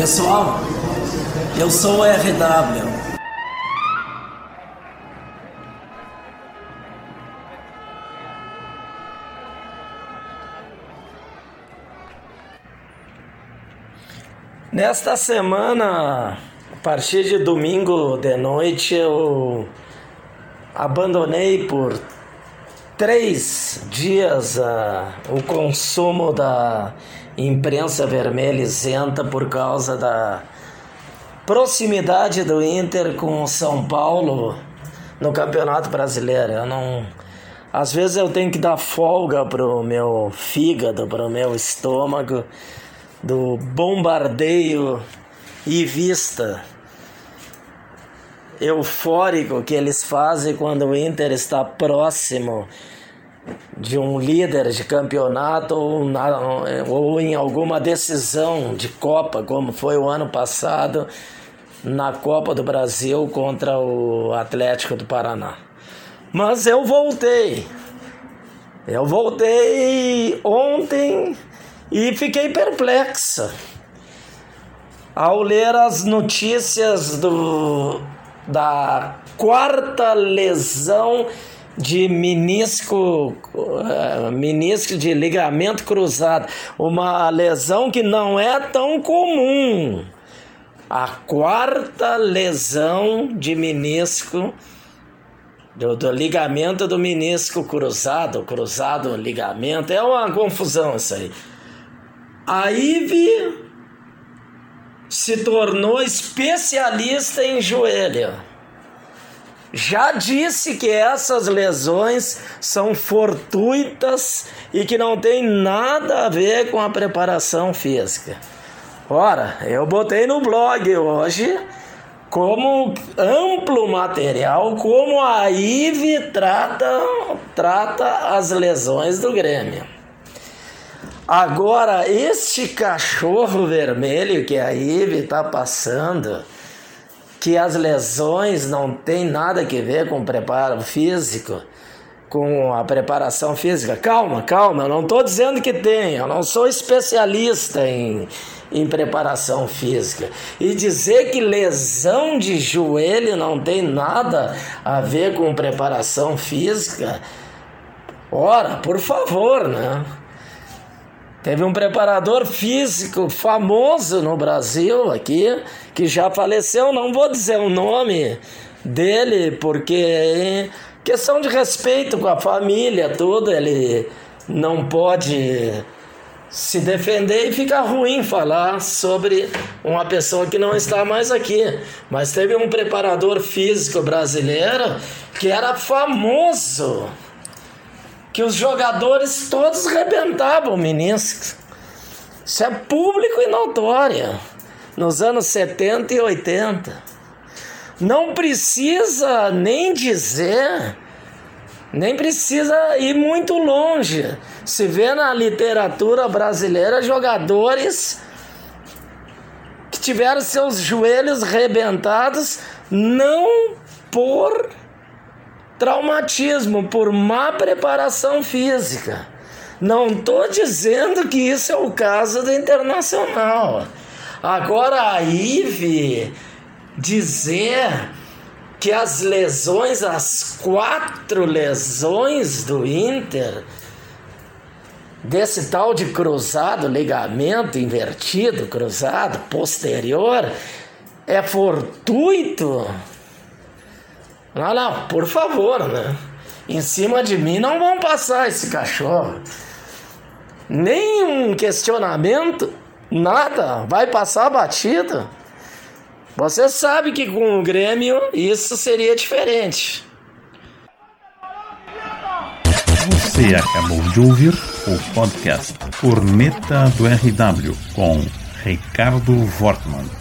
Pessoal, eu sou o RW. Nesta semana, a partir de domingo de noite, eu abandonei por três dias uh, o consumo da imprensa vermelha isenta por causa da proximidade do Inter com o São Paulo no Campeonato Brasileiro. Eu não às vezes eu tenho que dar folga pro meu fígado, pro meu estômago do bombardeio e vista eufórico que eles fazem quando o Inter está próximo de um líder de campeonato ou, na, ou em alguma decisão de Copa, como foi o ano passado na Copa do Brasil contra o Atlético do Paraná. Mas eu voltei. Eu voltei ontem e fiquei perplexa ao ler as notícias do, da quarta lesão de menisco, uh, menisco de ligamento cruzado, uma lesão que não é tão comum. A quarta lesão de menisco do, do ligamento do menisco cruzado, cruzado ligamento, é uma confusão isso aí. A Ive se tornou especialista em joelho já disse que essas lesões são fortuitas e que não tem nada a ver com a preparação física. Ora, eu botei no blog hoje como amplo material como a IVE trata, trata as lesões do Grêmio. Agora, este cachorro vermelho que a IVE está passando que as lesões não têm nada a ver com o preparo físico, com a preparação física. Calma, calma, eu não estou dizendo que tem, eu não sou especialista em, em preparação física. E dizer que lesão de joelho não tem nada a ver com preparação física, ora, por favor, né? Teve um preparador físico famoso no Brasil aqui, que já faleceu, não vou dizer o nome dele, porque questão de respeito com a família, tudo, ele não pode se defender e fica ruim falar sobre uma pessoa que não está mais aqui. Mas teve um preparador físico brasileiro que era famoso que os jogadores todos rebentavam o menisco. Isso é público e notório. Nos anos 70 e 80. Não precisa nem dizer, nem precisa ir muito longe. Se vê na literatura brasileira jogadores que tiveram seus joelhos rebentados não por traumatismo por má preparação física. Não estou dizendo que isso é o caso do Internacional. Agora a IVE dizer que as lesões, as quatro lesões do Inter, desse tal de cruzado, ligamento invertido, cruzado, posterior, é fortuito não, não, por favor, né? Em cima de mim não vão passar esse cachorro. Nenhum questionamento, nada, vai passar batido. Você sabe que com o Grêmio isso seria diferente. Você acabou de ouvir o podcast Corneta do RW com Ricardo Wortmann.